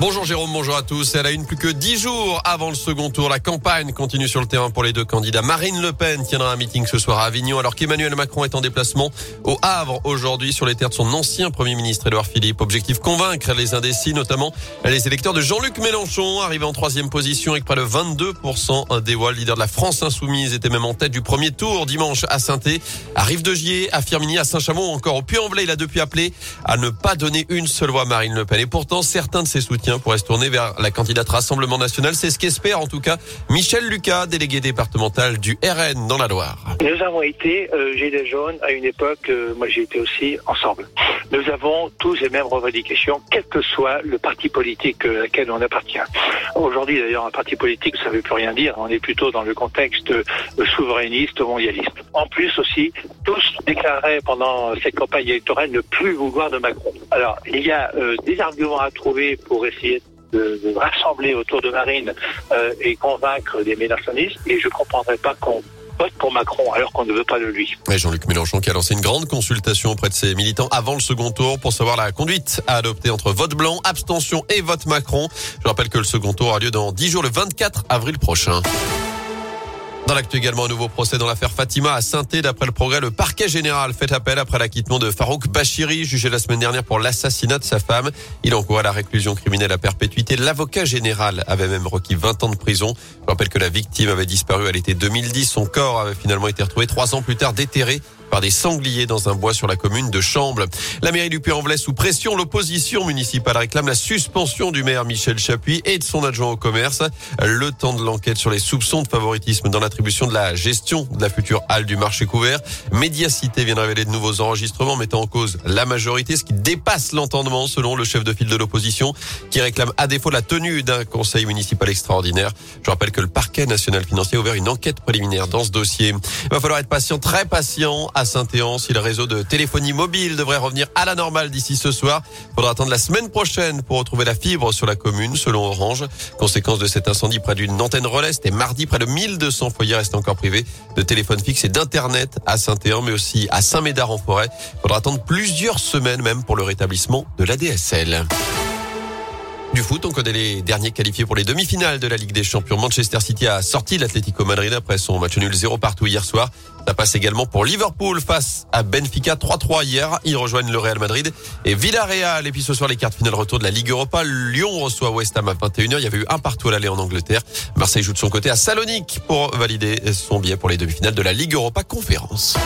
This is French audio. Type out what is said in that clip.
Bonjour Jérôme, bonjour à tous. Elle a une plus que dix jours avant le second tour. La campagne continue sur le terrain pour les deux candidats. Marine Le Pen tiendra un meeting ce soir à Avignon alors qu'Emmanuel Macron est en déplacement au Havre aujourd'hui sur les terres de son ancien Premier ministre Édouard Philippe. Objectif convaincre les indécis, notamment les électeurs de Jean-Luc Mélenchon, arrivé en troisième position avec près de 22% des voix. Le leader de la France insoumise était même en tête du premier tour dimanche à saint à Rive-de-Gier, à Firminy, à Saint-Chamond, encore au Puy-en-Velay. Il a depuis appelé à ne pas donner une seule voix à Marine Le Pen. Et pourtant, certains de ses soutiens pourrait se tourner vers la candidate Rassemblement National. C'est ce qu'espère en tout cas Michel Lucas, délégué départemental du RN dans la Loire. Nous avons été euh, Gilets jaunes à une époque, euh, moi j'ai été aussi ensemble. Nous avons tous les mêmes revendications, quel que soit le parti politique euh, auquel on appartient. Aujourd'hui d'ailleurs, un parti politique, ça ne veut plus rien dire. On est plutôt dans le contexte euh, souverainiste, mondialiste. En plus aussi, tous déclaraient pendant cette campagne électorale ne plus vouloir de Macron. Alors, il y a euh, des arguments à trouver pour essayer de, rassembler autour de Marine euh, et convaincre des mélanchonistes. Et je ne comprendrais pas qu'on vote pour Macron alors qu'on ne veut pas de lui. Jean-Luc Mélenchon qui a lancé une grande consultation auprès de ses militants avant le second tour pour savoir la conduite à adopter entre vote blanc, abstention et vote Macron. Je rappelle que le second tour a lieu dans 10 jours le 24 avril prochain. Dans l'actu également, un nouveau procès dans l'affaire Fatima à saint D'après le progrès, le parquet général fait appel après l'acquittement de Farouk Bachiri, jugé la semaine dernière pour l'assassinat de sa femme. Il encourt à la réclusion criminelle à perpétuité. L'avocat général avait même requis 20 ans de prison. Je rappelle que la victime avait disparu à l'été 2010. Son corps avait finalement été retrouvé trois ans plus tard déterré par des sangliers dans un bois sur la commune de Chamble. La mairie du Puy-en-Velay sous pression. L'opposition municipale réclame la suspension du maire Michel Chapuis et de son adjoint au commerce. Le temps de l'enquête sur les soupçons de favoritisme dans l'attribution de la gestion de la future halle du marché couvert. Médiacité vient de révéler de nouveaux enregistrements mettant en cause la majorité, ce qui dépasse l'entendement selon le chef de file de l'opposition qui réclame à défaut la tenue d'un conseil municipal extraordinaire. Je rappelle que le parquet national financier a ouvert une enquête préliminaire dans ce dossier. Il va falloir être patient, très patient Saint-Éan si le réseau de téléphonie mobile devrait revenir à la normale d'ici ce soir. Faudra attendre la semaine prochaine pour retrouver la fibre sur la commune, selon Orange. Conséquence de cet incendie près d'une antenne relais, c'était mardi, près de 1200 foyers restent encore privés de téléphone fixe et d'internet à Saint-Éan, mais aussi à Saint-Médard-en-Forêt. Il faudra attendre plusieurs semaines même pour le rétablissement de l'ADSL. Du foot, on connaît les derniers qualifiés pour les demi-finales de la Ligue des Champions. Manchester City a sorti l'Atlético Madrid après son match nul 0 partout hier soir. Ça passe également pour Liverpool face à Benfica 3-3 hier. Ils rejoignent le Real Madrid et Villarreal. Et puis ce soir, les cartes finales retour de la Ligue Europa. Lyon reçoit West Ham à 21h. Il y avait eu un partout à l'aller en Angleterre. Marseille joue de son côté à Salonique pour valider son billet pour les demi-finales de la Ligue Europa Conférence.